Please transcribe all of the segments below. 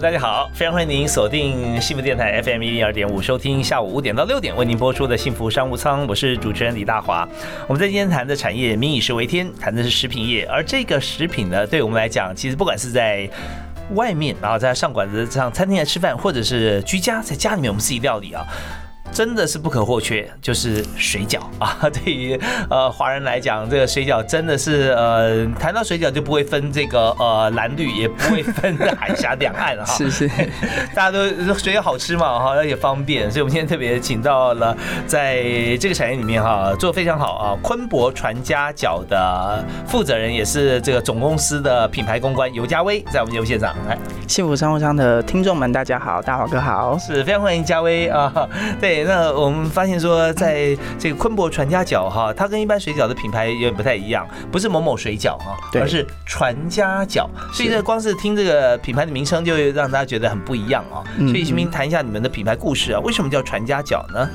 大家好，非常欢迎您锁定幸福电台 FM 一零二点五，收听下午五点到六点为您播出的幸福商务舱，我是主持人李大华。我们在今天谈的产业，民以食为天，谈的是食品业，而这个食品呢，对我们来讲，其实不管是在外面，然后在上馆子、上餐厅来吃饭，或者是居家在家里面我们自己料理啊。真的是不可或缺，就是水饺啊！对于呃华人来讲，这个水饺真的是呃谈到水饺就不会分这个呃蓝绿，也不会分海峡两岸哈。是是，大家都水饺好吃嘛哈，而且方便，所以我们今天特别请到了在这个产业里面哈做非常好啊，昆博传家饺的负责人，也是这个总公司的品牌公关尤家威，在我们节目现场来。幸福商务舱的听众们，大家好，大华哥好，是非常欢迎家威啊，对。那我们发现说，在这个昆博传家饺哈，它跟一般水饺的品牌有点不太一样，不是某某水饺哈，而是传家饺。所以这光是听这个品牌的名称，就让大家觉得很不一样啊。所以，请您谈一下你们的品牌故事啊，为什么叫传家饺呢？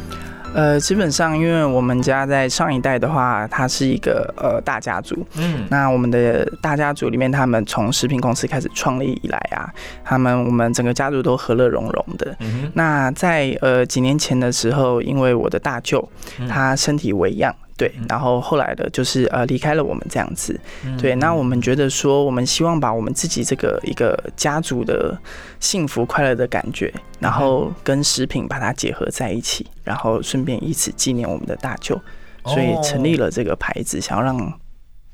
呃，基本上，因为我们家在上一代的话，它是一个呃大家族。嗯，那我们的大家族里面，他们从食品公司开始创立以来啊，他们我们整个家族都和乐融融的。嗯那在呃几年前的时候，因为我的大舅他身体为恙。对，然后后来的就是呃离开了我们这样子，对，那我们觉得说，我们希望把我们自己这个一个家族的幸福快乐的感觉，然后跟食品把它结合在一起，然后顺便以此纪念我们的大舅，所以成立了这个牌子，想要让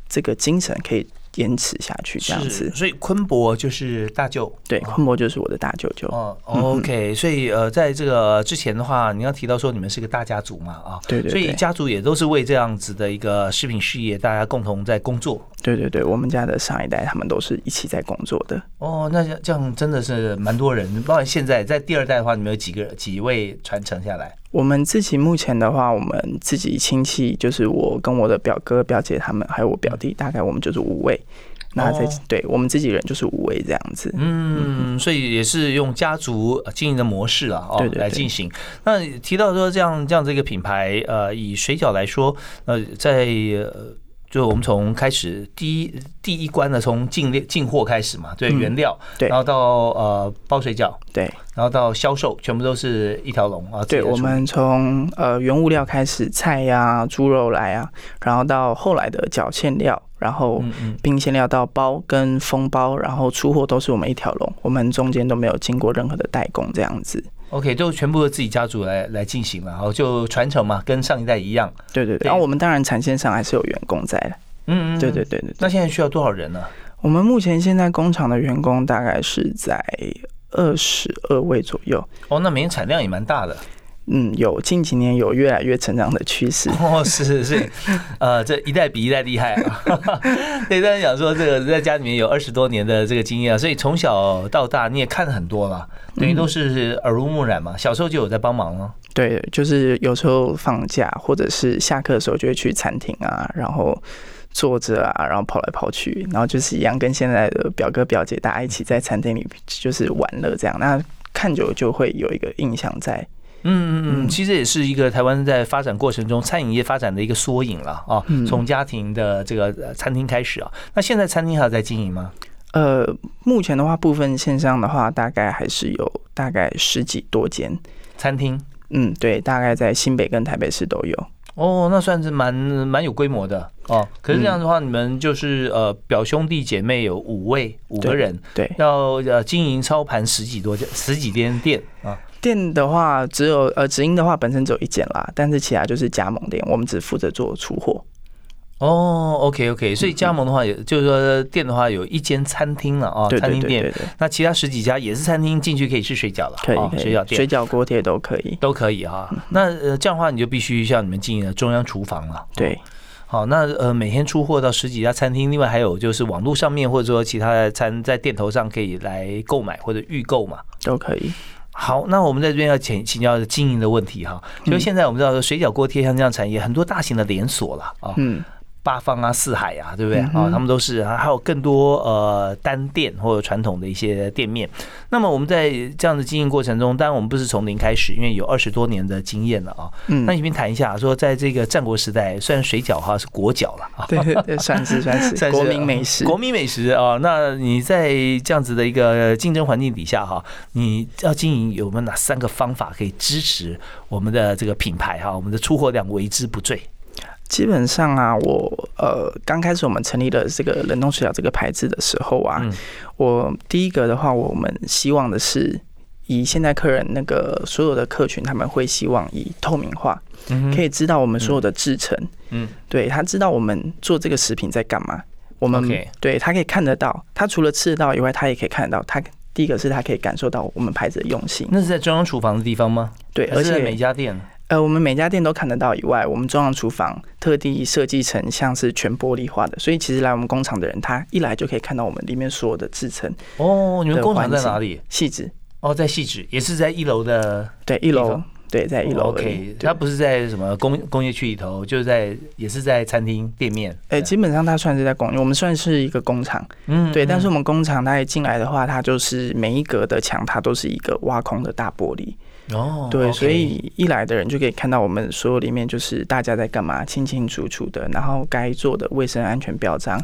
这个精神可以。坚持下去这样子，所以昆博就是大舅，对，昆博就是我的大舅舅。哦，OK，所以呃，在这个之前的话，你要提到说你们是个大家族嘛，啊，对对，所以家族也都是为这样子的一个食品事业，大家共同在工作。对对对，我们家的上一代他们都是一起在工作的。哦，那这样真的是蛮多人，包括现在在第二代的话，你们有几个几位传承下来？我们自己目前的话，我们自己亲戚就是我跟我的表哥表姐他们，还有我表弟，大概我们就是五位。那在对我们自己人就是五位这样子。嗯，所以也是用家族经营的模式啊，哦，来进行。那提到说这样这样这个品牌，呃，以水饺来说，呃，在。就我们从开始第一第一关呢，从进列进货开始嘛，对原料，对，然后到呃包水饺，对，然后到销售，全部都是一条龙啊。对，我们从呃原物料开始，菜呀、猪肉来啊，然后到后来的饺馅料，然后冰馅料到包跟封包，然后出货都是我们一条龙，我们中间都没有经过任何的代工这样子。OK，就全部都自己家族来来进行了，然后就传承嘛，跟上一代一样。对对对。然后我们当然产线上还是有员工在的。嗯嗯。对对对对。那现在需要多少人呢？我们目前现在工厂的员工大概是在二十二位左右。哦，那每天产量也蛮大的。嗯，有近几年有越来越成长的趋势哦，是是是，呃，这一代比一代厉害啊。对，但是讲说这个在家里面有二十多年的这个经验啊，所以从小到大你也看了很多了，等于都是耳濡目染嘛。小时候就有在帮忙了。对，就是有时候放假或者是下课的时候就会去餐厅啊，然后坐着啊，然后跑来跑去，然后就是一样跟现在的表哥表姐大家一起在餐厅里就是玩乐这样，那看久就会有一个印象在。嗯嗯嗯，其实也是一个台湾在发展过程中餐饮业发展的一个缩影了啊。从家庭的这个餐厅开始啊，那现在餐厅还有在经营吗？呃，目前的话，部分线上的话，大概还是有大概十几多间餐厅。嗯，对，大概在新北跟台北市都有。哦，那算是蛮蛮有规模的哦。可是这样的话，你们就是呃表兄弟姐妹有五位五个人，对，要呃经营操盘十几多家十几间店啊。店的话，只有呃直营的话，本身只有一间啦，但是其他就是加盟店，我们只负责做出货。哦，OK OK，所以加盟的话，也就是说店的话有一间餐厅了啊，餐厅店。那其他十几家也是餐厅，进去可以吃水饺了，可以水饺店、水饺锅贴都可以，都可以哈。那呃这样的话，你就必须像你们经营的中央厨房了。对。好，那呃每天出货到十几家餐厅，另外还有就是网络上面或者说其他的餐在店头上可以来购买或者预购嘛，都可以。好，那我们在这边要请请教经营的问题哈，就是现在我们知道水饺锅贴像这样产业，很多大型的连锁了啊。嗯。八方啊，四海啊，对不对啊？他们都是啊，还有更多呃单店或者传统的一些店面。那么我们在这样的经营过程中，当然我们不是从零开始，因为有二十多年的经验了啊。嗯，那你先谈一下，说在这个战国时代，虽然水饺哈是国脚了啊，对对，算是算是 国民美食，国民美食啊。那你在这样子的一个竞争环境底下哈，你要经营有没有哪三个方法可以支持我们的这个品牌哈，我们的出货量为之不坠？基本上啊，我呃刚开始我们成立了这个冷冻水饺这个牌子的时候啊，我第一个的话，我们希望的是以现在客人那个所有的客群，他们会希望以透明化，可以知道我们所有的制成，嗯，对他知道我们做这个食品在干嘛，我们对他可以看得到，他除了吃得到以外，他也可以看得到，他第一个是他可以感受到我们牌子的用心。那是在中央厨房的地方吗？对，而且每家店。呃，我们每家店都看得到以外，我们中央厨房特地设计成像是全玻璃化的，所以其实来我们工厂的人，他一来就可以看到我们里面所有的制成。哦，你们工厂在哪里？细致。哦，在细致，也是在一楼的。对，一楼。对，在一楼。OK，它不是在什么工工业区里头，就是在也是在餐厅店面。哎，基本上它算是在工，我们算是一个工厂。嗯。对，但是我们工厂它一进来的话，它就是每一格的墙，它都是一个挖空的大玻璃。哦，对，所以一来的人就可以看到我们所有里面就是大家在干嘛，清清楚楚的，然后该做的卫生安全表彰，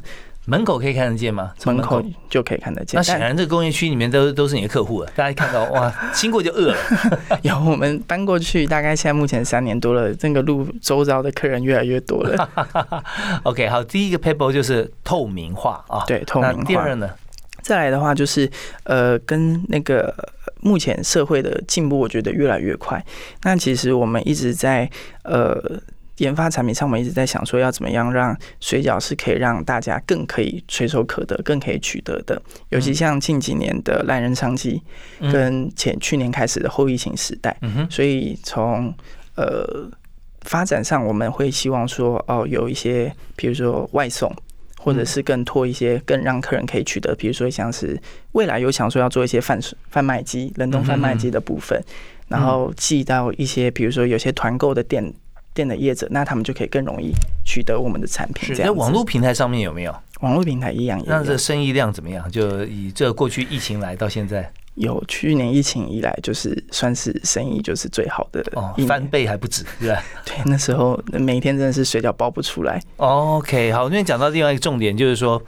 门口可以看得见吗？门口就可以看得见。那显然这个工业区里面都都是你的客户了，大家看到 哇，经过就饿了。有我们搬过去，大概现在目前三年多了，这个路周遭的客人越来越多了。OK，好，第一个 paper 就是透明化啊，对，透明化。第二呢？再来的话就是，呃，跟那个目前社会的进步，我觉得越来越快。那其实我们一直在呃研发产品上，我们一直在想说，要怎么样让水饺是可以让大家更可以垂手可得、更可以取得的。尤其像近几年的懒人商机，跟前去年开始的后疫情时代，所以从呃发展上，我们会希望说，哦，有一些比如说外送。或者是更拖一些，更让客人可以取得，比如说像是未来有想说要做一些贩贩卖机、冷冻贩卖机的部分，然后寄到一些比如说有些团购的店店的业者，那他们就可以更容易取得我们的产品。这样，网络平台上面有没有？网络平台一样。那这生意量怎么样？就以这过去疫情来到现在。有去年疫情以来，就是算是生意就是最好的哦，翻倍还不止，对吧？对，那时候每天真的是水饺包不出来。OK，好，那边讲到另外一个重点，就是说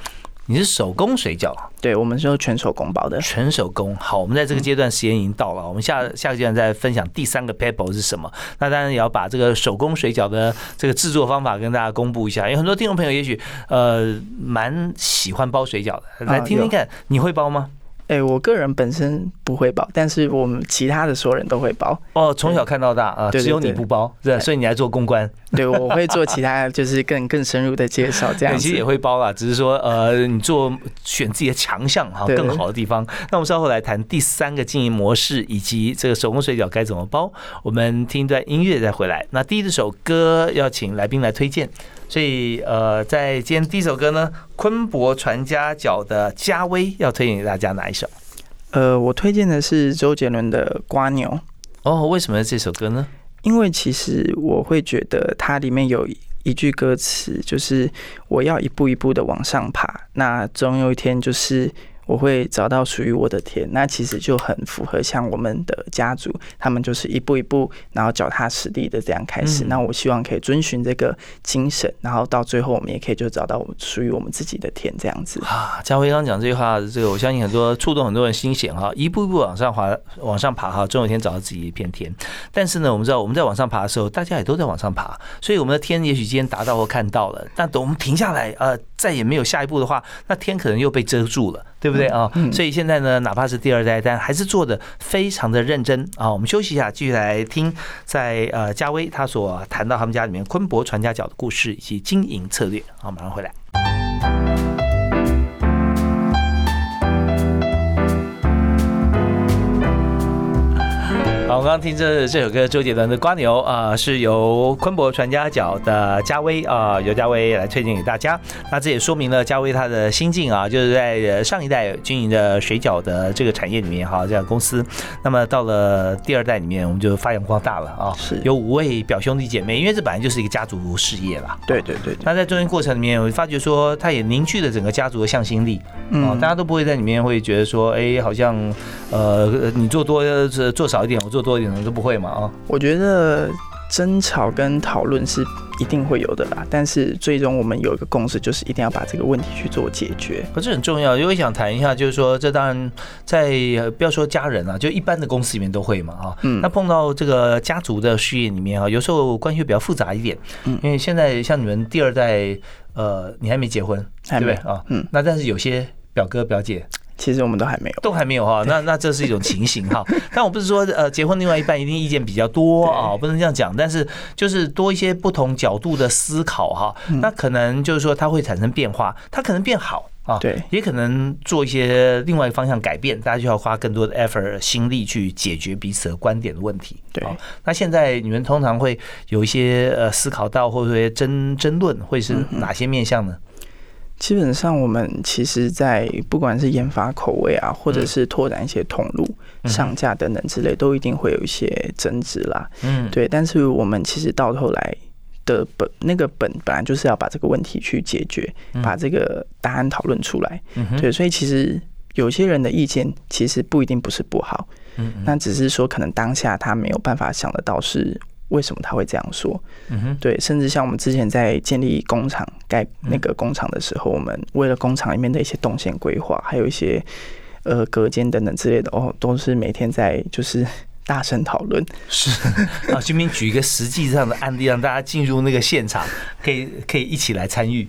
你是手工水饺，对，我们是全手工包的，全手工。好，我们在这个阶段时间已经到了，我们下下个阶段再分享第三个 paper 是什么。那当然也要把这个手工水饺的这个制作方法跟大家公布一下，有很多听众朋友也许呃蛮喜欢包水饺的，来听听看，你会包吗？哎，我个人本身不会包，但是我们其他的所有人都会包。哦，从小看到大啊，只有你不包，对，所以你来做公关。对，我会做其他，就是更更深入的介绍，这样。其实也会包啦，只是说呃，你做选自己的强项哈，更好的地方。那我们稍后来谈第三个经营模式，以及这个手工水饺该怎么包。我们听一段音乐再回来。那第一首歌要请来宾来推荐。所以，呃，在今天第一首歌呢，昆博传家角的家威要推荐给大家哪一首？呃，我推荐的是周杰伦的《瓜牛》。哦，为什么这首歌呢？因为其实我会觉得它里面有一句歌词，就是我要一步一步的往上爬，那总有一天就是。我会找到属于我的田，那其实就很符合像我们的家族，他们就是一步一步，然后脚踏实地的这样开始。那我希望可以遵循这个精神，然后到最后我们也可以就找到我们属于我们自己的田这样子。啊，嘉辉刚讲这句话，这个我相信很多触动很多人心弦哈，一步一步往上滑，往上爬哈，总有一天找到自己一片天。但是呢，我们知道我们在往上爬的时候，大家也都在往上爬，所以我们的天也许今天达到或看到了，但等我们停下来，呃，再也没有下一步的话，那天可能又被遮住了。对不对啊？所以现在呢，哪怕是第二代，但还是做的非常的认真啊。我们休息一下，继续来听在呃嘉威他所谈到他们家里面昆博传家脚的故事以及经营策略。好，马上回来。好，我刚刚听这这首歌，周杰伦的《瓜牛》啊，是由昆博传家角的嘉威啊，由嘉威来推荐给大家。那这也说明了嘉威他的心境啊，就是在上一代经营的水饺的这个产业里面哈，这样公司。那么到了第二代里面，我们就发扬光大了啊，是有五位表兄弟姐妹，因为这本来就是一个家族事业啦。对对对。那在中间过程里面，我发觉说，他也凝聚了整个家族的向心力啊，大家都不会在里面会觉得说，哎，好像呃，你做多做少一点，我做多一点，都不会嘛啊。我觉得争吵跟讨论是一定会有的啦，但是最终我们有一个共识，就是一定要把这个问题去做解决。可是很重要，因为想谈一下，就是说，这当然在不要说家人啊，就一般的公司里面都会嘛啊。嗯。那碰到这个家族的事业里面啊，有时候关系比较复杂一点。嗯。因为现在像你们第二代，呃，你还没结婚，对不对啊？嗯。那但是有些表哥表姐。其实我们都还没有，都还没有哈。那那这是一种情形哈。但我不是说呃，结婚另外一半一定意见比较多啊，不能这样讲。但是就是多一些不同角度的思考哈。那可能就是说它会产生变化，它可能变好啊，对，也可能做一些另外一个方向改变。大家就要花更多的 effort 心力去解决彼此的观点的问题。对，那现在你们通常会有一些呃思考到或者说争争论，会是哪些面向呢？基本上，我们其实，在不管是研发口味啊，或者是拓展一些通路、上架等等之类，都一定会有一些争执啦。嗯，对。但是我们其实到头来的本那个本本来就是要把这个问题去解决，把这个答案讨论出来。对，所以其实有些人的意见其实不一定不是不好。嗯，那只是说可能当下他没有办法想得到是。为什么他会这样说？嗯哼，对，甚至像我们之前在建立工厂盖那个工厂的时候，我们为了工厂里面的一些动线规划，还有一些呃隔间等等之类的，哦，都是每天在就是 大声讨论。是啊，顺便举一个实际上的案例，让大家进入那个现场，可以可以一起来参与。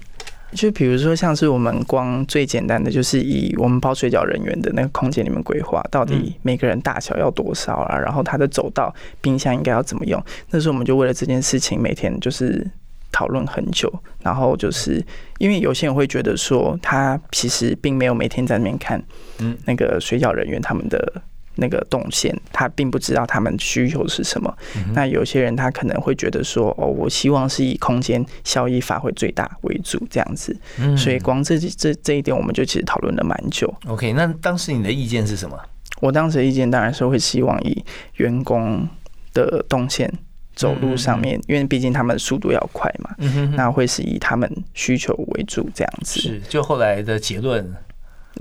就比如说，像是我们光最简单的，就是以我们包水饺人员的那个空间里面规划，到底每个人大小要多少啊？然后他的走道、冰箱应该要怎么用？那时候我们就为了这件事情，每天就是讨论很久。然后就是因为有些人会觉得说，他其实并没有每天在那边看，嗯，那个水饺人员他们的。那个动线，他并不知道他们需求是什么。那有些人他可能会觉得说，哦，我希望是以空间效益发挥最大为主，这样子。嗯所以光这这这一点，我们就其实讨论了蛮久。OK，那当时你的意见是什么？我当时的意见当然是会希望以员工的动线走路上面，因为毕竟他们速度要快嘛。嗯哼那会是以他们需求为主，这样子。是，就后来的结论。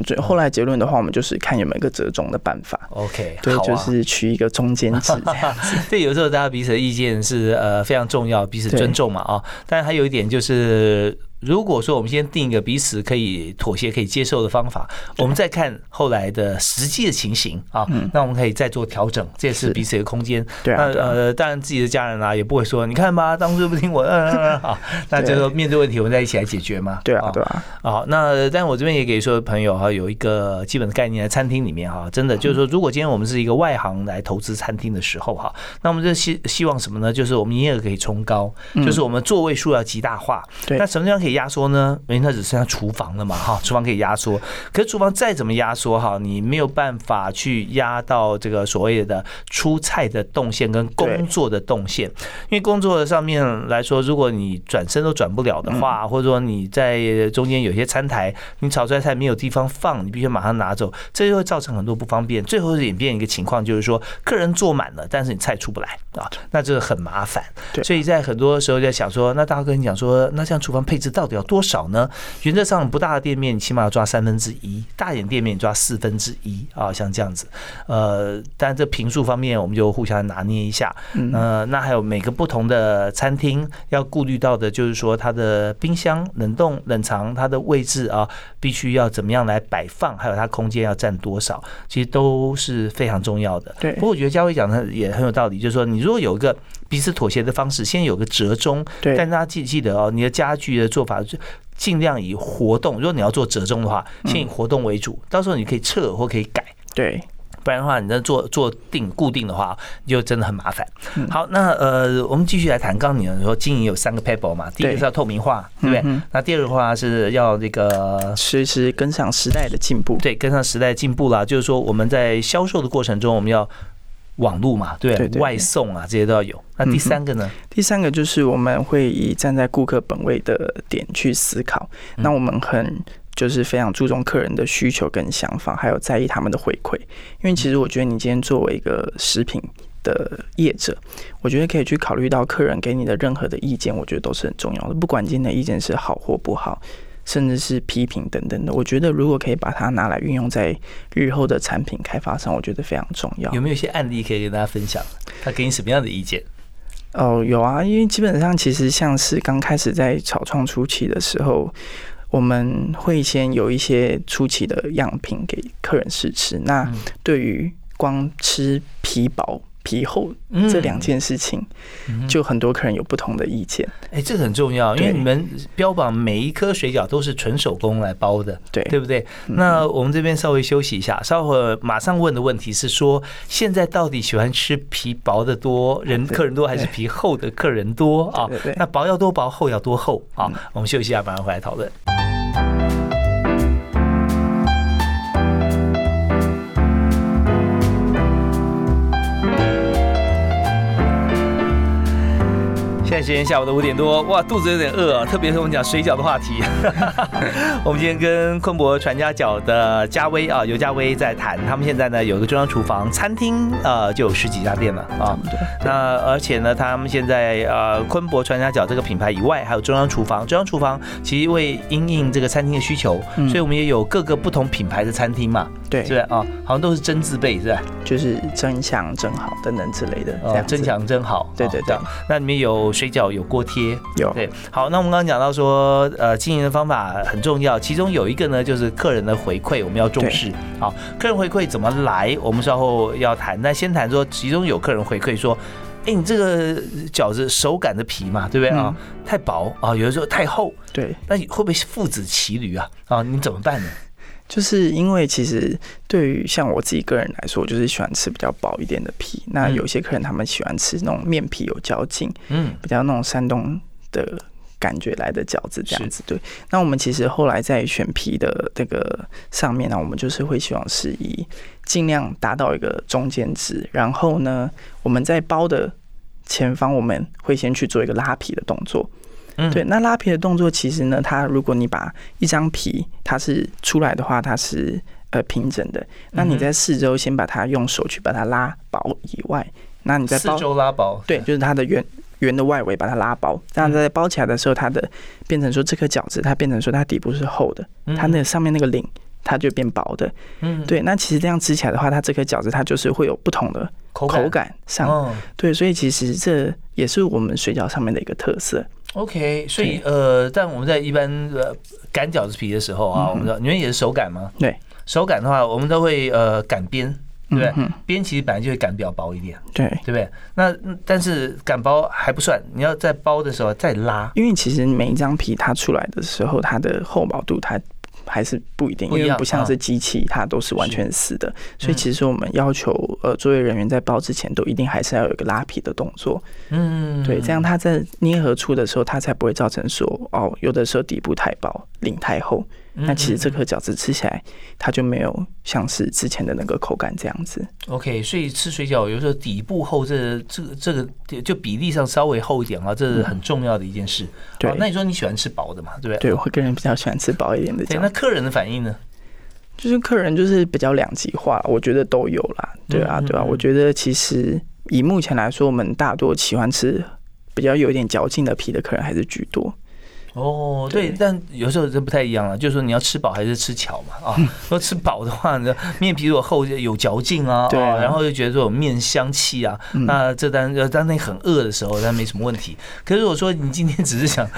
最后来结论的话，我们就是看有没有一个折中的办法。OK，对，就是取一个中间值这样子。对，有时候大家彼此的意见是呃非常重要，彼此尊重嘛啊。但是还有一点就是。如果说我们先定一个彼此可以妥协、可以接受的方法，我们再看后来的实际的情形啊，那我们可以再做调整，这也是彼此的空间。对那呃，当然自己的家人啊也不会说，你看吧，当初不听我，嗯嗯好，那就说面对问题，我们再一起来解决嘛。对啊，对啊。好，那但我这边也给所有朋友哈有一个基本的概念，在餐厅里面哈，真的就是说，如果今天我们是一个外行来投资餐厅的时候哈，那我们就希希望什么呢？就是我们营业额可以冲高，就是我们座位数要极大化。对。那什么地方可以压缩呢？因为它只剩下厨房了嘛，哈，厨房可以压缩，可是厨房再怎么压缩哈，你没有办法去压到这个所谓的出菜的动线跟工作的动线，因为工作的上面来说，如果你转身都转不了的话，或者说你在中间有些餐台，你炒出来菜没有地方放，你必须马上拿走，这就会造成很多不方便，最后演变一个情况就是说，客人坐满了，但是你菜出不来啊，那这个很麻烦。所以在很多时候在想说，那大哥跟你讲说，那这样厨房配置到底要多少呢？原则上不大的店面，起码要抓三分之一；大一点店面抓四分之一啊，像这样子。呃，但这平数方面，我们就互相拿捏一下。呃，那还有每个不同的餐厅要顾虑到的，就是说它的冰箱、冷冻、冷藏它的位置啊，必须要怎么样来摆放，还有它空间要占多少，其实都是非常重要的。对。不过我觉得嘉伟讲的也很有道理，就是说你如果有一个彼此妥协的方式，先有个折中。对。但大家记记得哦，你的家具的做法就。尽量以活动，如果你要做折中的话，先以活动为主。到时候你可以撤或可以改，对，不然的话，你在做做定固定的话，就真的很麻烦。好，那呃，我们继续来谈。刚刚你说经营有三个 paper 嘛，第一个是要透明化，对不对？那第二个话是要这个随时跟上时代的进步，对，跟上时代进步啦。就是说我们在销售的过程中，我们要网络嘛，对，外送啊这些都要有。那第三个呢？第三个就是我们会以站在顾客本位的点去思考。那我们很就是非常注重客人的需求跟想法，还有在意他们的回馈。因为其实我觉得你今天作为一个食品的业者，我觉得可以去考虑到客人给你的任何的意见，我觉得都是很重要的。不管今天的意见是好或不好。甚至是批评等等的，我觉得如果可以把它拿来运用在日后的产品开发上，我觉得非常重要。有没有一些案例可以跟大家分享？他给你什么样的意见？哦，有啊，因为基本上其实像是刚开始在草创初期的时候，我们会先有一些初期的样品给客人试吃。那对于光吃皮薄。皮厚这两件事情，就很多客人有不同的意见。哎，这个很重要，因为你们标榜每一颗水饺都是纯手工来包的，对对不对？那我们这边稍微休息一下，稍后马上问的问题是说，现在到底喜欢吃皮薄的多人客人多，还是皮厚的客人多啊？那薄要多薄，厚要多厚啊？我们休息一下，马上回来讨论。现在时间下午的五点多，哇，肚子有点饿啊！特别是我们讲水饺的话题，我们今天跟昆博传家饺的嘉威啊，尤嘉威在谈，他们现在呢有个中央厨房餐厅，呃，就有十几家店了啊。对。那而且呢，他们现在呃，昆博传家饺这个品牌以外，还有中央厨房。中央厨房其实为因应这个餐厅的需求，所以我们也有各个不同品牌的餐厅嘛。对。是啊，好像都是真字辈是吧？就是真强真好等等之类的。哦，真强真好。对对对。那里面有。水饺有锅贴，有对，好，那我们刚刚讲到说，呃，经营的方法很重要，其中有一个呢，就是客人的回馈，我们要重视。好，客人回馈怎么来？我们稍后要谈。那先谈说，其中有客人回馈说，哎，你这个饺子手擀的皮嘛，对不对啊？太薄啊，有的时候太厚。对，那你会不会父子骑驴啊？啊，你怎么办呢？就是因为其实对于像我自己个人来说，我就是喜欢吃比较薄一点的皮。那有些客人他们喜欢吃那种面皮有嚼劲，嗯，比较那种山东的感觉来的饺子这样子。对，那我们其实后来在选皮的这个上面呢，我们就是会希望是以尽量达到一个中间值，然后呢，我们在包的前方我们会先去做一个拉皮的动作。对，那拉皮的动作其实呢，它如果你把一张皮它是出来的话，它是呃平整的。那你在四周先把它用手去把它拉薄以外，那你在四周拉薄，对，就是它的圆圆的外围把它拉薄，这样在包起来的时候，它的变成说这颗饺子它变成说它底部是厚的，它那上面那个领它就变薄的。嗯，对，那其实这样吃起来的话，它这颗饺子它就是会有不同的口感上，对，所以其实这也是我们水饺上面的一个特色。OK，所以呃，但我们在一般呃擀饺子皮的时候啊，我们知道你们也是手擀吗？对，手擀的话，我们都会呃擀边，对不对？边其实本来就会擀比较薄一点，对，对不对？那但是擀薄还不算，你要在包的时候再拉，因为其实每一张皮它出来的时候，它的厚薄度它。还是不一定，因为不像是机器，它都是完全死的。所以其实我们要求呃，作业人员在包之前都一定还是要有一个拉皮的动作。嗯，对，这样它在捏合处的时候，它才不会造成说哦，有的时候底部太薄，领太厚。那其实这颗饺子吃起来，它就没有像是之前的那个口感这样子。OK，所以吃水饺有时候底部厚，这这个这个就比例上稍微厚一点啊，这是很重要的一件事。对，那你说你喜欢吃薄的嘛？对不对？对，我个人比较喜欢吃薄一点的。对，那客人的反应呢？就是客人就是比较两极化，我觉得都有啦。对啊，对啊，我觉得其实以目前来说，我们大多喜欢吃比较有一点嚼劲的皮的客人还是居多。哦，对，但有时候这不太一样了，就是说你要吃饱还是吃巧嘛啊？说吃饱的话，你面皮如果厚有嚼劲啊，对，然后又觉得说有面香气啊，那这单当你很饿的时候，那没什么问题。可是如果说你今天只是想，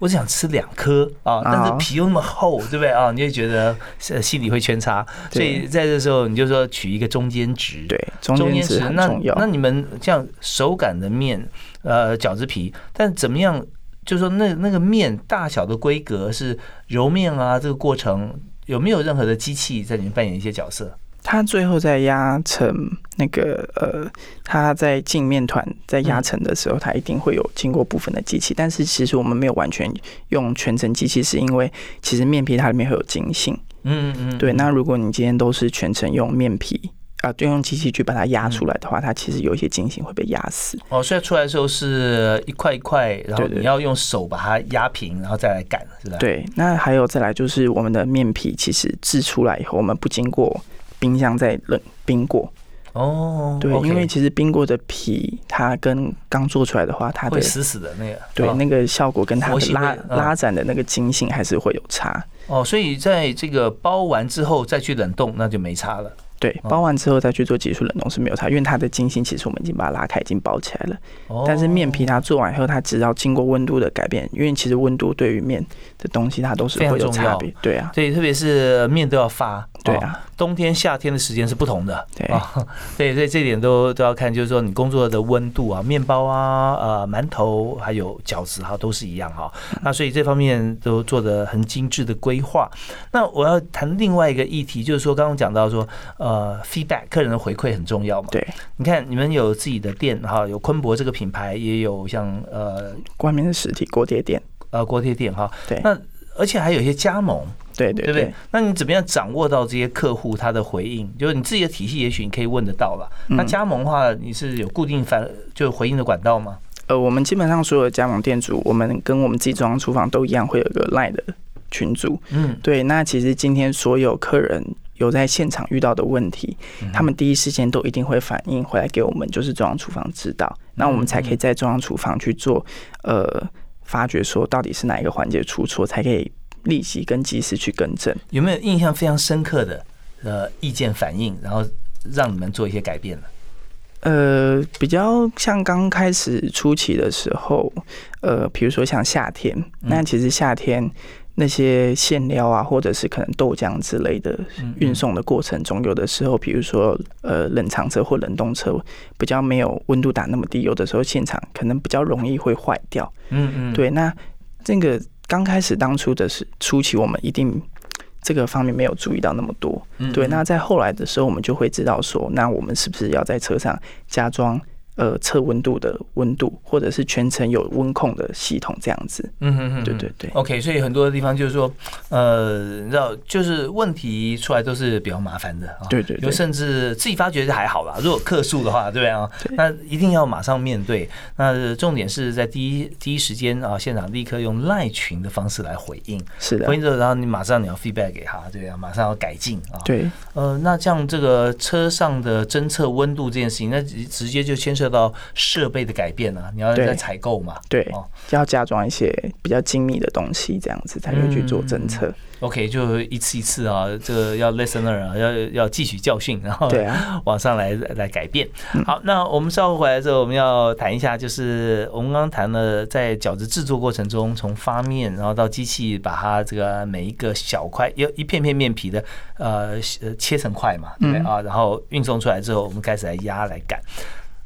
我想吃两颗啊，但是皮又那么厚，对不对啊？你就觉得心里会圈叉，所以在这时候你就说取一个中间值，对，中间值很重要。那你们这样手擀的面，呃，饺子皮，但怎么样？就说那那个面大小的规格是揉面啊，这个过程有没有任何的机器在里面扮演一些角色？它最后在压成那个呃，它在进面团在压成的时候，它一定会有经过部分的机器。但是其实我们没有完全用全程机器，是因为其实面皮它里面会有筋性。嗯嗯。对，那如果你今天都是全程用面皮。啊，就用机器去把它压出来的话，它其实有一些筋性会被压死。哦，所以出来的时候是一块一块，然后你要用手把它压平，然后再来擀，是吧？对，那还有再来就是我们的面皮，其实制出来以后，我们不经过冰箱再冷冰过。哦，对，因为其实冰过的皮，它跟刚做出来的话，它会死死的那个，对，那个效果跟它的拉拉展的那个筋性还是会有差。哦，所以在这个包完之后再去冷冻，那就没差了。对，包完之后再去做急速冷冻是没有差，因为它的筋性其实我们已经把它拉开，已经包起来了。哦。但是面皮它做完以后，它只要经过温度的改变，因为其实温度对于面的东西它都是会有差别。对啊。对，特别是面都要发。对啊。冬天夏天的时间是不同的。对啊。对，所以这点都都要看，就是说你工作的温度啊，面包啊，呃，馒头还有饺子哈，都是一样哈。那所以这方面都做的很精致的规划。那我要谈另外一个议题，就是说刚刚讲到说，呃。呃，feedback 客人的回馈很重要嘛？对，你看你们有自己的店哈，有昆博这个品牌，也有像呃外面的实体锅贴店，呃锅贴店哈。对，那而且还有一些加盟，对对对？那你怎么样掌握到这些客户他的回应？就是你自己的体系，也许你可以问得到吧。那加盟的话，你是有固定反就回应的管道吗？呃，我们基本上所有的加盟店主，我们跟我们自己中央厨房都一样，会有一个赖的群组。嗯，对。那其实今天所有客人。有在现场遇到的问题，他们第一时间都一定会反映回来给我们，就是中央厨房知道，那我们才可以在中央厨房去做呃发掘，说到底是哪一个环节出错，才可以立即跟及时去更正。有没有印象非常深刻的呃意见反应，然后让你们做一些改变呢？呃，比较像刚开始初期的时候，呃，比如说像夏天，那其实夏天。那些馅料啊，或者是可能豆浆之类的运送的过程中，有的时候，比如说呃冷藏车或冷冻车比较没有温度打那么低，有的时候现场可能比较容易会坏掉。嗯嗯，对。那这个刚开始当初的是初期，我们一定这个方面没有注意到那么多。对。那在后来的时候，我们就会知道说，那我们是不是要在车上加装？呃，测温度的温度，或者是全程有温控的系统这样子。嗯嗯嗯，对对对。OK，所以很多的地方就是说，呃，你知道，就是问题出来都是比较麻烦的啊。对对。就甚至自己发觉是还好啦，如果客诉的话，对不对啊？那一定要马上面对。那重点是在第一第一时间啊，现场立刻用赖群的方式来回应。是的。回应之后，然后你马上你要 feedback 给他，对啊，马上要改进啊。对。呃，那像这个车上的侦测温度这件事情，那直直接就牵涉。到设备的改变啊？你要在采购嘛？对，要加装一些比较精密的东西，这样子才会去做侦测。OK，就一次一次啊，这个要 listener 啊，要要汲取教训，然后对啊，往上来来改变。好，那我们稍后回来之后，我们要谈一下，就是我们刚刚谈了在饺子制作过程中，从发面，然后到机器把它这个每一个小块，一一片片面皮的呃切成块嘛，对啊，然后运送出来之后，我们开始来压来擀。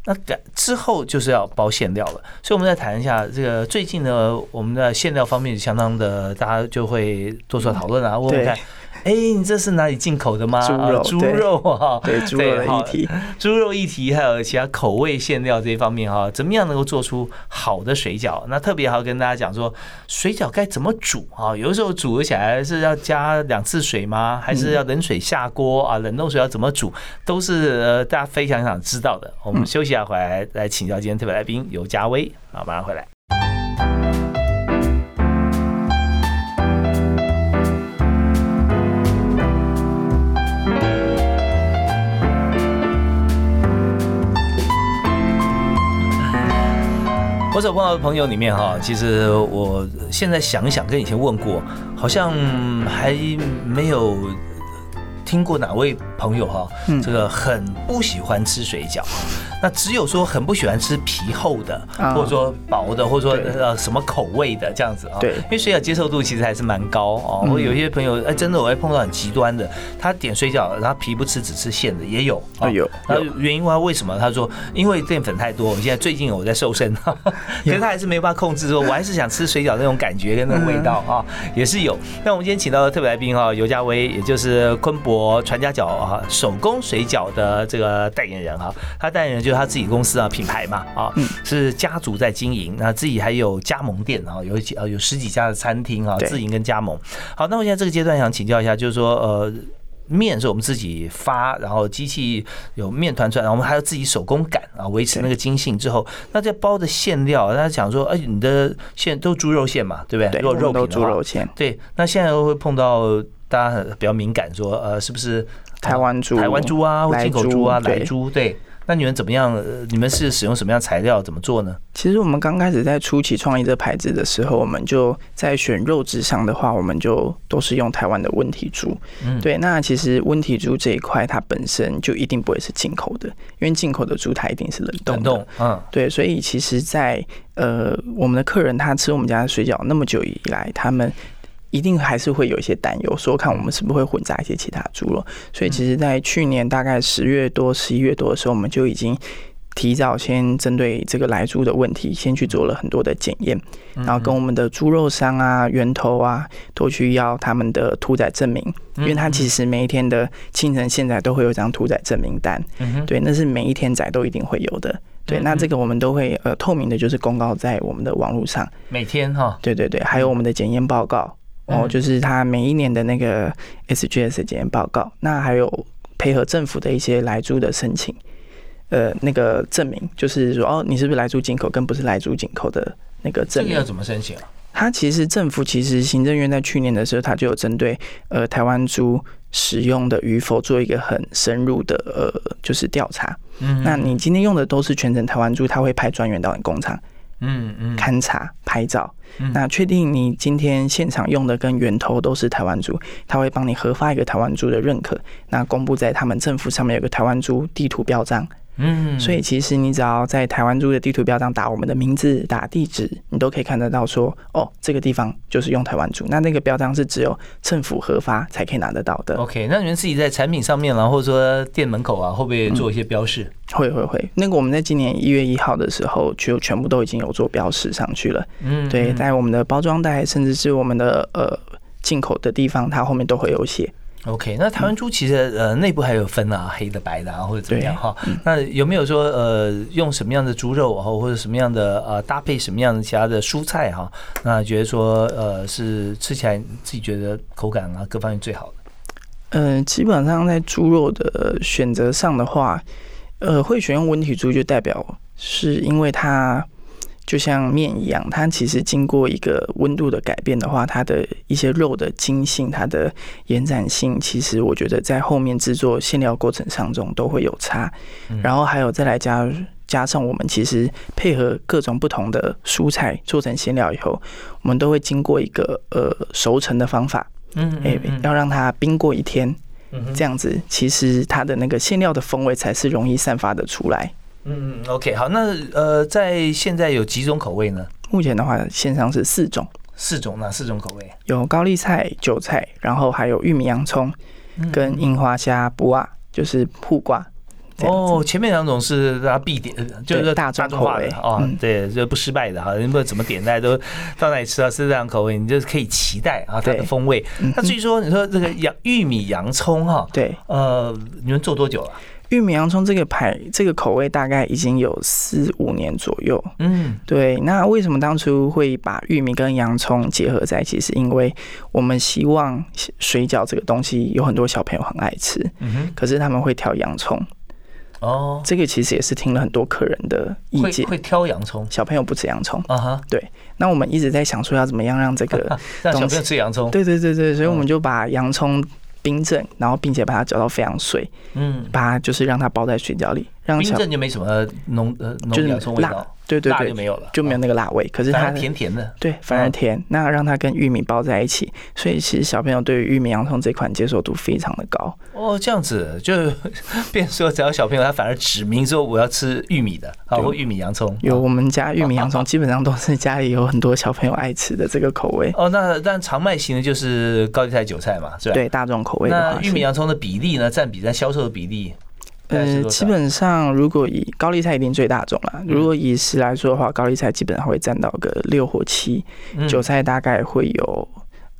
那改之后就是要包馅料了，所以我们再谈一下这个最近呢，我们的馅料方面相当的，大家就会做出讨论啊，问问看。哎，你这是哪里进口的吗？猪肉，猪肉啊，对，猪肉的议题，猪肉议题，还有其他口味馅料这一方面哈，怎么样能够做出好的水饺？那特别还要跟大家讲说，水饺该怎么煮啊？有的时候煮起来是要加两次水吗？还是要冷水下锅啊？冷冻水要怎么煮？都是呃大家非常想知道的。我们休息一下回来来请教今天特别来宾尤家威啊，马上回来。我所碰到的朋友里面哈，其实我现在想一想，跟以前问过，好像还没有听过哪位朋友哈，这个很不喜欢吃水饺。那只有说很不喜欢吃皮厚的，或者说薄的，或者说呃什么口味的这样子啊？对，因为水饺接受度其实还是蛮高哦。我有些朋友，哎，真的我会碰到很极端的，他点水饺，然后皮不吃，只吃馅的也有。啊有。那原因话为什么？他说因为淀粉太多。我们现在最近我在瘦身，可是他还是没办法控制，说我还是想吃水饺那种感觉跟那个味道啊，也是有。那我们今天请到的特别来宾哈，尤家威，也就是昆博传家饺啊手工水饺的这个代言人哈，他代言人。就是他自己公司啊，品牌嘛，啊，是家族在经营，那自己还有加盟店啊，有几呃有十几家的餐厅啊，自营跟加盟。好，那我现在这个阶段想请教一下，就是说呃，面是我们自己发，然后机器有面团出来，然后我们还要自己手工擀啊，维持那个筋性之后，那这包的馅料，大家讲说，哎，你的馅都猪肉馅嘛，对不对？对，肉肉都猪肉馅。对，那现在会碰到大家比较敏感，说呃，是不是台湾猪、台湾猪啊，或进口猪啊，来猪？对。那你们怎么样？你们是使用什么样材料？怎么做呢？其实我们刚开始在初期创立这牌子的时候，我们就在选肉质上的话，我们就都是用台湾的温体猪。嗯，对。那其实温体猪这一块，它本身就一定不会是进口的，因为进口的猪它一定是冷冻。冷冻，嗯，对。所以其实，在呃，我们的客人他吃我们家的水饺那么久以来，他们。一定还是会有一些担忧，说看我们是不是会混杂一些其他猪肉。所以其实，在去年大概十月多、十一月多的时候，我们就已经提早先针对这个来猪的问题，先去做了很多的检验，然后跟我们的猪肉商啊、源头啊，都去要他们的屠宰证明，因为他其实每一天的清晨现在都会有一张屠宰证明单，对，那是每一天宰都一定会有的。对，那这个我们都会呃透明的，就是公告在我们的网络上，每天哈，对对对，还有我们的检验报告。哦，就是他每一年的那个 SGS 检验报告，那还有配合政府的一些来猪的申请，呃，那个证明，就是说哦，你是不是来猪进口，跟不是来猪进口的那个证明。要怎么申请啊？他其实政府其实行政院在去年的时候，他就有针对呃台湾猪使用的与否做一个很深入的呃就是调查。嗯，那你今天用的都是全程台湾猪，他会派专员到你工厂。嗯嗯，勘察拍照，那确定你今天现场用的跟源头都是台湾猪，他会帮你核发一个台湾猪的认可，那公布在他们政府上面有个台湾猪地图标章。嗯，所以其实你只要在台湾猪的地图标上打我们的名字、打地址，你都可以看得到说，哦，这个地方就是用台湾猪。那那个标章是只有政府核发才可以拿得到的。OK，那你们自己在产品上面，然后说店门口啊，会不会做一些标示？会会会。那个我们在今年一月一号的时候，就全部都已经有做标示上去了。嗯，对，在我们的包装袋，甚至是我们的呃进口的地方，它后面都会有写。OK，那台湾猪其实呃内部还有分啊，黑的、白的啊，或者怎么样哈？那有没有说呃用什么样的猪肉啊，或者什么样的呃搭配什么样的其他的蔬菜哈？那觉得说呃是吃起来自己觉得口感啊各方面最好的？呃，基本上在猪肉的选择上的话，呃会选用温体猪就代表是因为它。就像面一样，它其实经过一个温度的改变的话，它的一些肉的筋性、它的延展性，其实我觉得在后面制作馅料过程当中都会有差。然后还有再来加加上我们其实配合各种不同的蔬菜做成馅料以后，我们都会经过一个呃熟成的方法，嗯，哎，要让它冰过一天，这样子其实它的那个馅料的风味才是容易散发的出来。嗯，OK，好，那呃，在现在有几种口味呢？目前的话，线上是四种，四种哪四种口味？有高丽菜、韭菜，然后还有玉米、洋葱，跟樱花虾、不啊，就是铺挂。哦，前面两种是大家必点，就是大众口味哦，对，就不失败的哈，你不怎么点大家都到那里吃到是这样口味，你就可以期待啊它的风味。那至于说你说这个 洋玉米、洋葱哈，对，呃，你们做多久了？玉米洋葱这个牌，这个口味大概已经有四五年左右。嗯，对。那为什么当初会把玉米跟洋葱结合在一起？是因为我们希望水饺这个东西有很多小朋友很爱吃，嗯哼，可是他们会挑洋葱。哦，这个其实也是听了很多客人的意见，会挑洋葱，小朋友不吃洋葱。啊哈，对。那我们一直在想说要怎么样让这个 让小朋友吃洋葱。对对对对，所以我们就把洋葱。冰镇，然后并且把它搅到非常碎，嗯，把它就是让它包在水饺里，让冰镇就没什么浓呃浓洋葱味道。对对对，就没有了，就没有那个辣味。可是它甜甜的，对，反而甜。那让它跟玉米包在一起，所以其实小朋友对于玉米洋葱这款接受度非常的高。哦，这样子就 变说，只要小朋友他反而指明说我要吃玉米的，啊，或玉米洋葱。有我们家玉米洋葱，基本上都是家里有很多小朋友爱吃的这个口味。哦，那但常卖型的就是高丽菜、韭菜嘛，是吧？对，大众口味。那玉米洋葱的比例呢？占比在销售的比例？呃，基本上如果以高丽菜一定最大众了。如果以十来说的话，高丽菜基本上会占到个六或七，韭菜大概会有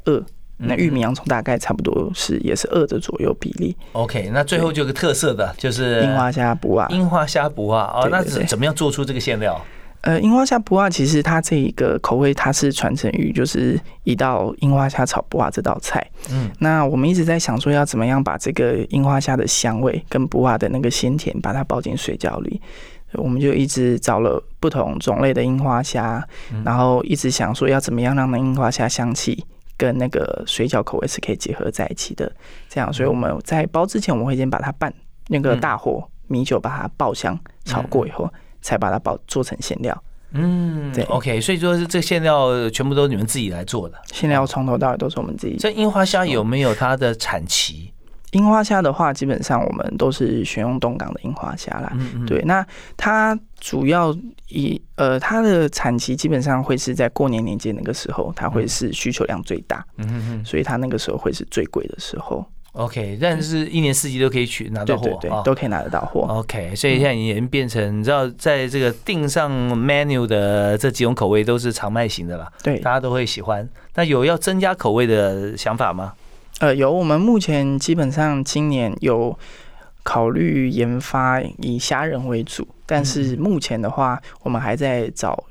二，那玉米、洋葱大概差不多是也是二的左右比例。OK，那最后就有个特色的就是樱花虾补啊，樱花虾补啊，哦，那怎怎么样做出这个馅料？呃，樱花虾不辣，其实它这一个口味，它是传承于就是一道樱花虾炒不辣这道菜。嗯，那我们一直在想说，要怎么样把这个樱花虾的香味跟不辣的那个鲜甜，把它包进水饺里。我们就一直找了不同种类的樱花虾，然后一直想说要怎么样让那樱花虾香气跟那个水饺口味是可以结合在一起的。这样，所以我们在包之前，我们会先把它拌那个大火米酒，把它爆香炒过以后。才把它包做成馅料，嗯，对，OK，所以说这馅料全部都是你们自己来做的，馅料从头到尾都是我们自己。这樱花虾有没有它的产期？樱花虾的话，基本上我们都是选用东港的樱花虾啦。嗯对，那它主要以呃它的产期基本上会是在过年年节那个时候，它会是需求量最大，嗯嗯，所以它那个时候会是最贵的时候。OK，但是一年四季都可以取拿到货，对，都可以拿得到货。OK，所以现在已经变成，你知道，在这个订上 menu 的这几种口味都是常卖型的了，对，大家都会喜欢。那有要增加口味的想法吗？呃，有，我们目前基本上今年有考虑研发以虾仁为主，但是目前的话，我们还在找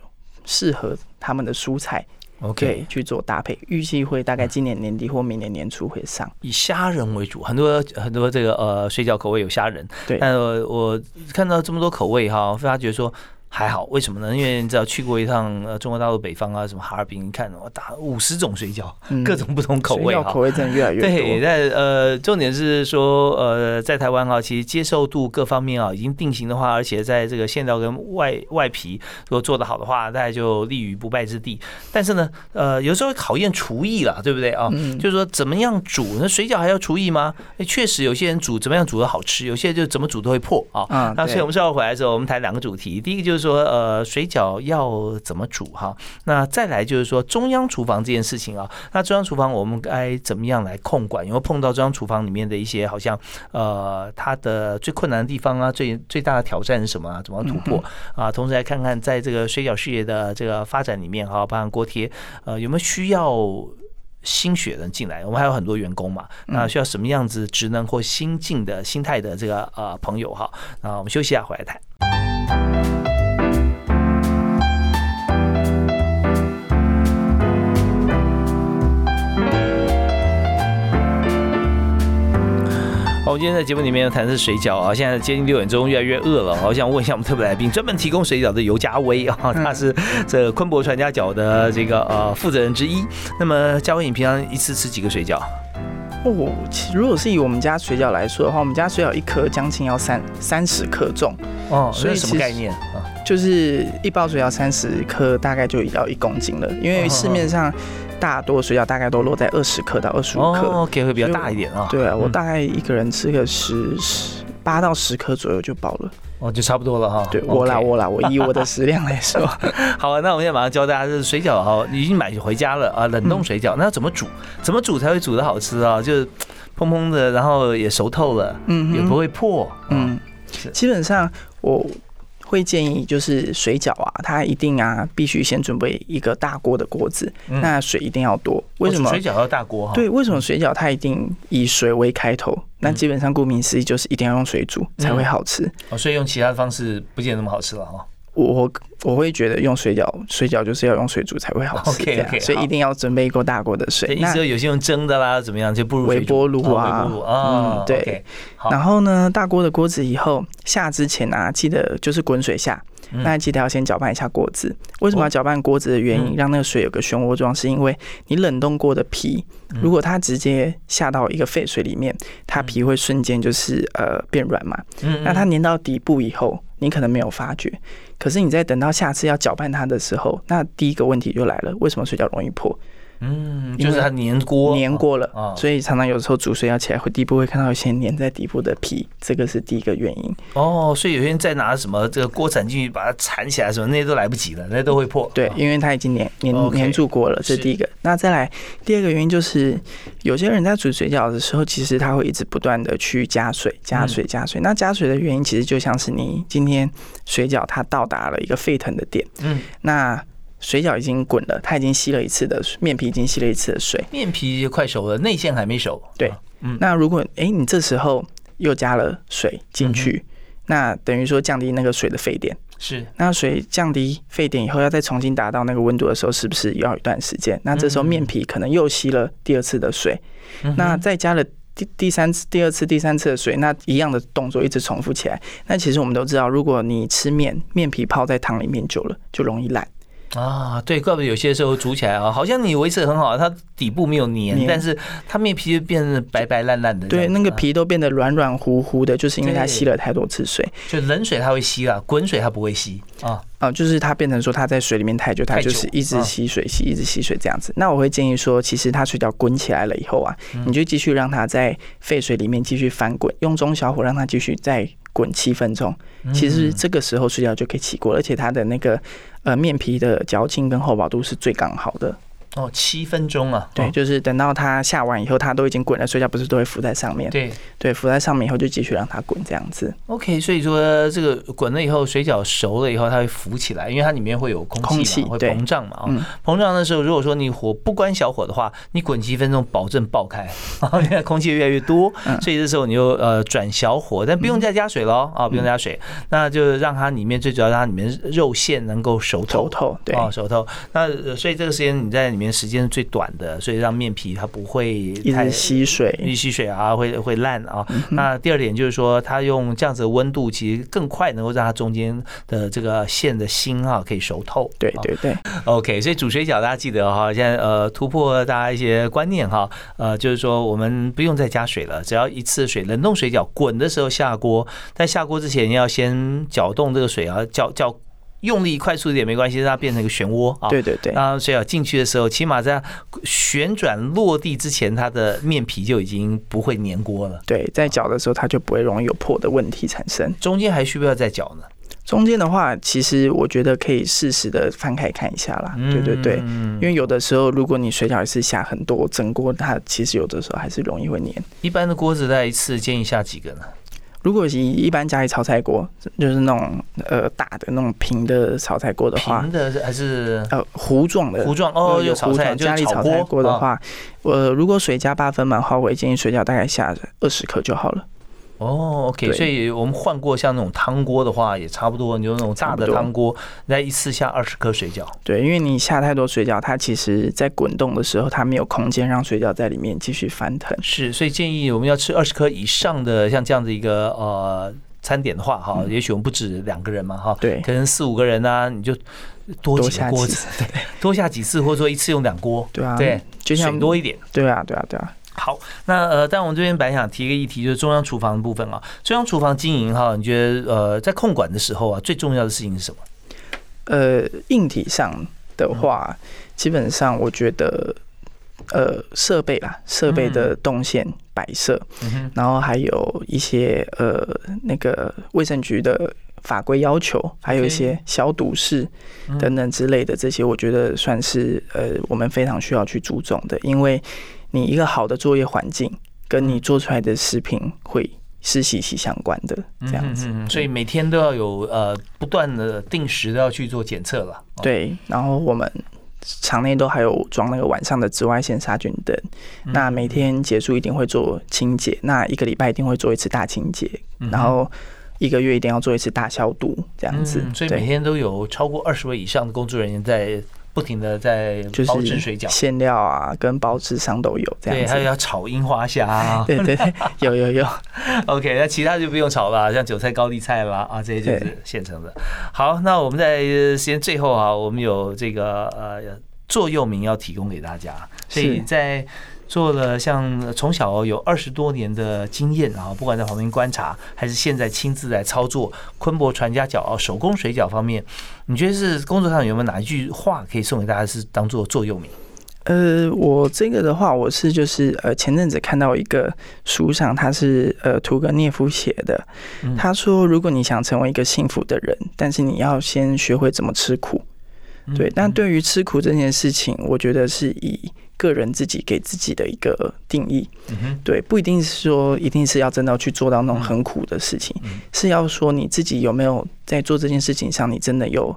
适合他们的蔬菜。OK，去做搭配，预计会大概今年年底或明年年初会上。以虾仁为主，很多很多这个呃水饺口味有虾仁，对。但我看到这么多口味哈，发觉说。还好，为什么呢？因为你知道去过一趟呃中国大陆北方啊，什么哈尔滨，你看我打五十种水饺，各种不同口味哈，口味真的越来越多。对，但呃，重点是说呃，在台湾啊，其实接受度各方面啊已经定型的话，而且在这个馅料跟外外皮如果做得好的话，大家就立于不败之地。但是呢，呃，有时候考验厨艺了，对不对啊？就是说怎么样煮？那水饺还要厨艺吗？哎，确实有些人煮怎么样煮的好吃，有些人就怎么煮都会破啊。那所以我们稍后回来之后，我们谈两个主题，第一个就是。说呃，水饺要怎么煮哈？那再来就是说中央厨房这件事情啊，那中央厨房我们该怎么样来控管？因为碰到中央厨房里面的一些好像呃，它的最困难的地方啊，最最大的挑战是什么啊？怎么突破啊？同时来看看在这个水饺事业的这个发展里面哈，包含锅贴呃，有没有需要新血人进来？我们还有很多员工嘛，那需要什么样子职能或新进的心态的这个呃朋友哈？那我们休息一下，回来谈。我们今天在节目里面谈的是水饺啊，现在接近六点钟，越来越饿了。我想问一下我们特别来宾，专门提供水饺的尤家威啊，他是这昆博传家饺的这个呃负责人之一。那么嘉威，你平常一次吃几个水饺？哦，如果是以我们家水饺来说的话，我们家水饺一颗将近要三三十克重哦，所以什么概念啊？就是一包水饺三十克，大概就要一公斤了，因为市面上。大多水饺大概都落在二十克到二十五克，OK 会比较大一点啊。对啊，我大概一个人吃个十十八到十克左右就饱了，哦，就差不多了哈。对我啦我啦，我以我的 食量来说，好啊，那我们现在马上教大家，这是水饺哈，已经买回家了啊，冷冻水饺，那要怎么煮？怎么煮才会煮的好吃啊？就是蓬蓬的，然后也熟透了，嗯，也不会破，嗯，基本上我。会建议就是水饺啊，它一定啊必须先准备一个大锅的锅子，那水一定要多。为什么水饺要大锅？对，为什么水饺它一定以水为开头？那基本上顾名思义就是一定要用水煮才会好吃。哦，所以用其他的方式不见得那么好吃了哈。我我会觉得用水饺，水饺就是要用水煮才会好吃，所以一定要准备一锅大锅的水。意思有些用蒸的啦，怎么样就不如微波炉啊，嗯，对。然后呢，大锅的锅子以后下之前啊，记得就是滚水下，那记得要先搅拌一下锅子。为什么要搅拌锅子的原因，让那个水有个漩涡状，是因为你冷冻过的皮，如果它直接下到一个沸水里面，它皮会瞬间就是呃变软嘛。嗯。那它粘到底部以后，你可能没有发觉。可是你在等到下次要搅拌它的时候，那第一个问题就来了：为什么水饺容易破？嗯，就是它粘锅，粘锅了，所以常常有时候煮水要起来会底部会看到一些粘在底部的皮，这个是第一个原因。哦，所以有些人再拿什么这个锅铲进去把它铲起来什么，那些都来不及了，那些都会破。对，因为它已经粘粘粘住锅了，这是第一个。那再来第二个原因就是，有些人在煮水饺的时候，其实他会一直不断的去加水、加水、加水。那加水的原因其实就像是你今天水饺它到达了一个沸腾的点，嗯，那。水饺已经滚了，它已经吸了一次的面皮，已经吸了一次的水，面皮快熟了，内馅还没熟。对，嗯，那如果哎，你这时候又加了水进去，那等于说降低那个水的沸点，是，那水降低沸点以后，要再重新达到那个温度的时候，是不是要一段时间？那这时候面皮可能又吸了第二次的水，那再加了第第三次、第二次、第三次的水，那一样的动作一直重复起来。那其实我们都知道，如果你吃面，面皮泡在汤里面久了，就容易烂。啊，对，怪不得有些时候煮起来啊，好像你维持的很好，它底部没有粘，但是它面皮就变得白白烂烂的。对，那个皮都变得软软糊糊的，就是因为它吸了太多次水。就冷水它会吸啊，滚水它不会吸啊。啊，就是它变成说它在水里面太久，它就是一直吸水吸，一直吸水这样子。那我会建议说，其实它水饺滚起来了以后啊，你就继续让它在沸水里面继续翻滚，用中小火让它继续再滚七分钟。其实这个时候水饺就可以起锅，而且它的那个。呃，面皮的嚼劲跟厚薄度是最刚好的。哦，七分钟啊！对，就是等到它下完以后，它都已经滚了，水饺不是都会浮在上面？对，对，浮在上面以后就继续让它滚，这样子。OK，所以说这个滚了以后，水饺熟了以后，它会浮起来，因为它里面会有空气嘛，会膨胀嘛。嗯，膨胀的时候，如果说你火不关小火的话，你滚七分钟，保证爆开，因为空气越来越多。所以这时候你就呃转小火，但不用再加水喽啊，不用加水，那就让它里面最主要让它里面肉馅能够熟透，熟透，对，熟透。那所以这个时间你在里面。时间是最短的，所以让面皮它不会太吸水，一吸水啊会会烂啊。那第二点就是说，它用这样子的温度，其实更快能够让它中间的这个馅的心啊可以熟透。对对对，OK。所以煮水饺大家记得哈，现在呃突破大家一些观念哈，呃就是说我们不用再加水了，只要一次水冷冻水饺滚的时候下锅，在下锅之前要先搅动这个水啊，搅搅。用力快速一点没关系，让它变成一个漩涡啊！对对对。然后水饺进去的时候，起码在旋转落地之前，它的面皮就已经不会粘锅了。对，在搅的时候，它就不会容易有破的问题产生。中间还需不需要再搅呢？中间的话，其实我觉得可以适时的翻开看一下啦。对对对，因为有的时候，如果你水饺一次下很多，整锅它其实有的时候还是容易会粘。一般的锅子在一次建议下几个呢？如果以一般家里炒菜锅，就是那种呃大的那种平的炒菜锅的话，平的还是？呃糊状的糊状哦，有糊状家里炒菜锅的话，呃如果水加八分满的话，我建议水饺大概下二十克就好了。哦，OK，所以我们换过像那种汤锅的话，也差不多。你就那种大的汤锅，那一次下二十颗水饺。对，因为你下太多水饺，它其实在滚动的时候，它没有空间让水饺在里面继续翻腾。是，所以建议我们要吃二十颗以上的像这样的一个呃餐点的话，哈，也许我们不止两个人嘛，哈，对，可能四五个人呢，你就多几个锅子，对，多下几次，或者说一次用两锅，对啊，对，就像多一点，对啊，对啊，对啊。好，那呃，但我们这边本来想提一个议题，就是中央厨房的部分啊。中央厨房经营哈，你觉得呃，在控管的时候啊，最重要的事情是什么？呃，硬体上的话，基本上我觉得呃，设备啦，设备的动线摆设，然后还有一些呃，那个卫生局的法规要求，还有一些消毒室等等之类的这些，我觉得算是呃，我们非常需要去注重的，因为。你一个好的作业环境，跟你做出来的食品会是息息相关的，这样子。所以每天都要有呃不断的定时都要去做检测了。对，然后我们场内都还有装那个晚上的紫外线杀菌灯，那每天结束一定会做清洁，那一个礼拜一定会做一次大清洁，然后一个月一定要做一次大消毒，这样子。所以每天都有超过二十位以上的工作人员在。不停的在包制水饺，馅料啊，跟包制上都有这样子。对，还有要炒樱花虾，对对，有有有。OK，那其他就不用炒了，像韭菜高丽菜啦啊，这些就是现成的。好，那我们在时间最后啊，我们有这个呃座右铭要提供给大家，所以在。做了像从小有二十多年的经验，然后不管在旁边观察，还是现在亲自来操作昆博传家脚手工水饺方面，你觉得是工作上有没有哪一句话可以送给大家，是当做座右铭？呃，我这个的话，我是就是呃前阵子看到一个书上，他是呃屠格涅夫写的，他说如果你想成为一个幸福的人，但是你要先学会怎么吃苦。对，但对于吃苦这件事情，我觉得是以个人自己给自己的一个定义。对，不一定是说一定是要真的去做到那种很苦的事情，是要说你自己有没有在做这件事情上，你真的有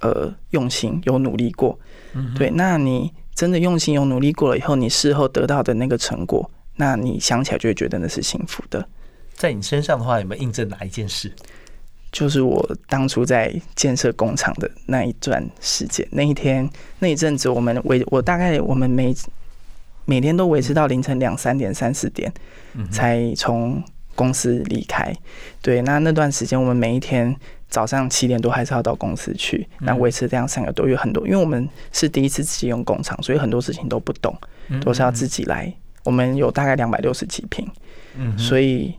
呃用心有努力过。对，那你真的用心有努力过了以后，你事后得到的那个成果，那你想起来就会觉得那是幸福的。在你身上的话，有没有印证哪一件事？就是我当初在建设工厂的那一段时间，那一天那一阵子，我们维我大概我们每每天都维持到凌晨两三点、三四点，才从公司离开。对，那那段时间，我们每一天早上七点多还是要到公司去，那维持这样三个多月，很多，因为我们是第一次自己用工厂，所以很多事情都不懂，都是要自己来。我们有大概两百六十几平，所以。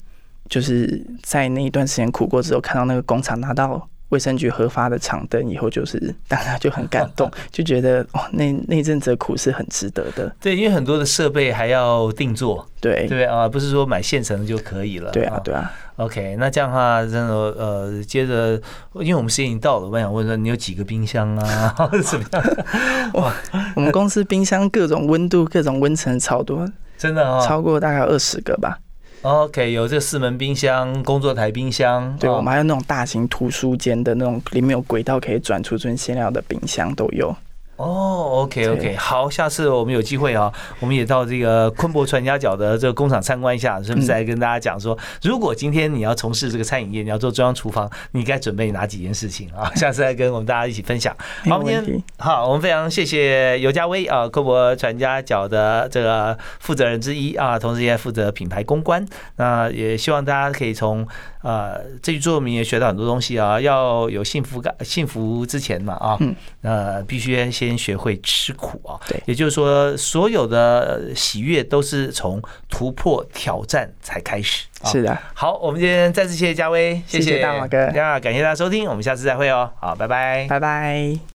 就是在那一段时间苦过之后，看到那个工厂拿到卫生局核发的厂灯以后，就是大家就很感动，就觉得哦，那那阵子的苦是很值得的。对，因为很多的设备还要定做，对对啊，不是说买现成的就可以了。对啊，对啊。OK，那这样的话，真的呃，接着，因为我们时间已经到了，我想问说，你有几个冰箱啊？怎么样？哇，我们公司冰箱各种温度、各种温层超多，真的啊，超过大概二十个吧。OK，有这四门冰箱、工作台冰箱，对我们还有那种大型图书间的那种，里面有轨道可以转储存馅料的冰箱都有。哦，OK，OK，好，下次我们有机会啊，我们也到这个昆博传家角的这个工厂参观一下，是不是？再跟大家讲说，如果今天你要从事这个餐饮业，你要做中央厨房，你该准备哪几件事情啊？下次再跟我们大家一起分享。好，今天好，我们非常谢谢尤家威啊，昆博传家角的这个负责人之一啊，同时也负责品牌公关。那也希望大家可以从。呃，这句作名也学到很多东西啊，要有幸福感，幸福之前嘛啊，呃，必须先学会吃苦啊。对，也就是说，所有的喜悦都是从突破挑战才开始。是的，好，我们今天再次谢谢嘉威，谢谢。大马哥，那感谢大家收听，我们下次再会哦，好，拜拜，拜拜。